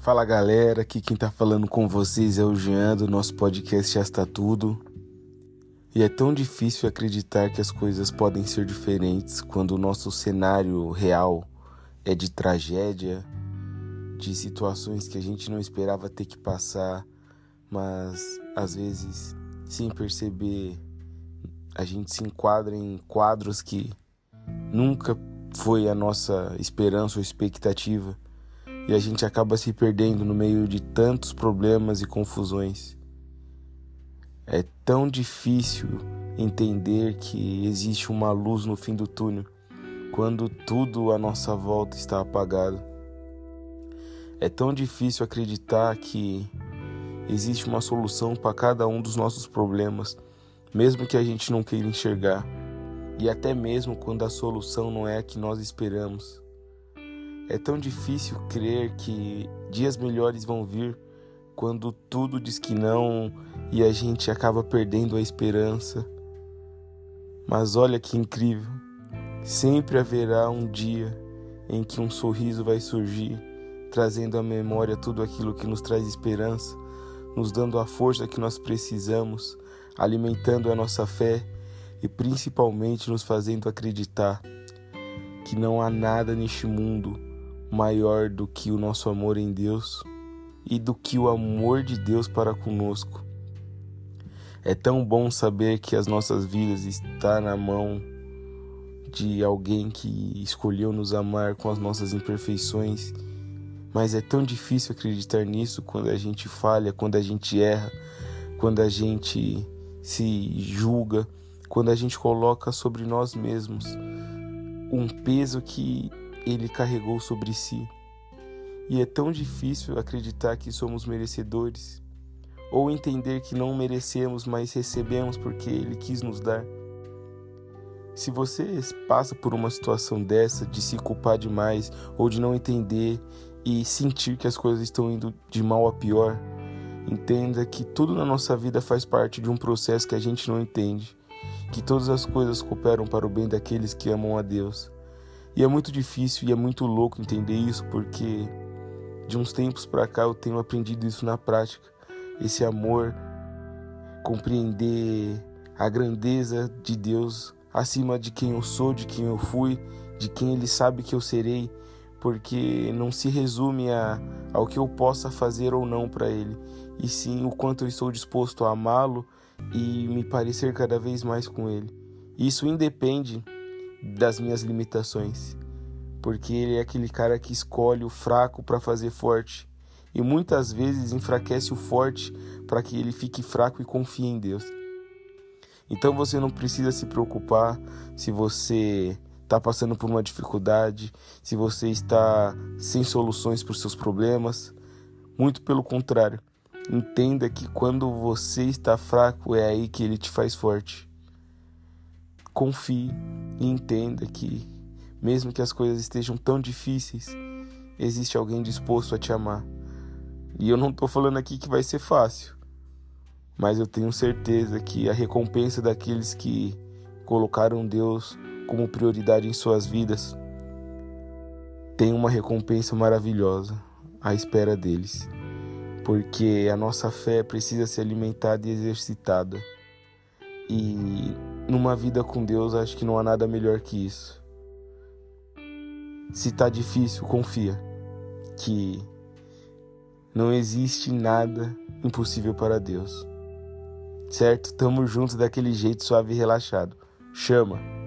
Fala galera, aqui quem tá falando com vocês é o Jean do nosso podcast Já Está Tudo. E é tão difícil acreditar que as coisas podem ser diferentes quando o nosso cenário real é de tragédia, de situações que a gente não esperava ter que passar, mas às vezes, sem perceber, a gente se enquadra em quadros que nunca foi a nossa esperança ou expectativa e a gente acaba se perdendo no meio de tantos problemas e confusões. É tão difícil entender que existe uma luz no fim do túnel quando tudo à nossa volta está apagado. É tão difícil acreditar que existe uma solução para cada um dos nossos problemas, mesmo que a gente não queira enxergar, e até mesmo quando a solução não é a que nós esperamos. É tão difícil crer que dias melhores vão vir quando tudo diz que não e a gente acaba perdendo a esperança. Mas olha que incrível! Sempre haverá um dia em que um sorriso vai surgir, trazendo à memória tudo aquilo que nos traz esperança, nos dando a força que nós precisamos, alimentando a nossa fé e principalmente nos fazendo acreditar que não há nada neste mundo maior do que o nosso amor em Deus e do que o amor de Deus para conosco. É tão bom saber que as nossas vidas estão na mão de alguém que escolheu nos amar com as nossas imperfeições, mas é tão difícil acreditar nisso quando a gente falha, quando a gente erra, quando a gente se julga, quando a gente coloca sobre nós mesmos um peso que ele carregou sobre si. E é tão difícil acreditar que somos merecedores, ou entender que não merecemos, mas recebemos porque Ele quis nos dar. Se você passa por uma situação dessa, de se culpar demais, ou de não entender e sentir que as coisas estão indo de mal a pior, entenda que tudo na nossa vida faz parte de um processo que a gente não entende, que todas as coisas cooperam para o bem daqueles que amam a Deus. E é muito difícil e é muito louco entender isso, porque de uns tempos para cá eu tenho aprendido isso na prática. Esse amor, compreender a grandeza de Deus acima de quem eu sou, de quem eu fui, de quem Ele sabe que eu serei, porque não se resume a, ao que eu possa fazer ou não para Ele, e sim o quanto eu estou disposto a amá-lo e me parecer cada vez mais com Ele. Isso independe das minhas limitações porque ele é aquele cara que escolhe o fraco para fazer forte e muitas vezes enfraquece o forte para que ele fique fraco e confie em Deus. Então você não precisa se preocupar se você está passando por uma dificuldade, se você está sem soluções para os seus problemas. Muito pelo contrário, entenda que quando você está fraco é aí que ele te faz forte. Confie e entenda que mesmo que as coisas estejam tão difíceis, existe alguém disposto a te amar. E eu não estou falando aqui que vai ser fácil, mas eu tenho certeza que a recompensa daqueles que colocaram Deus como prioridade em suas vidas tem uma recompensa maravilhosa à espera deles, porque a nossa fé precisa ser alimentada e exercitada. E numa vida com Deus, acho que não há nada melhor que isso. Se tá difícil, confia que não existe nada impossível para Deus. Certo? Tamo juntos daquele jeito suave e relaxado. Chama.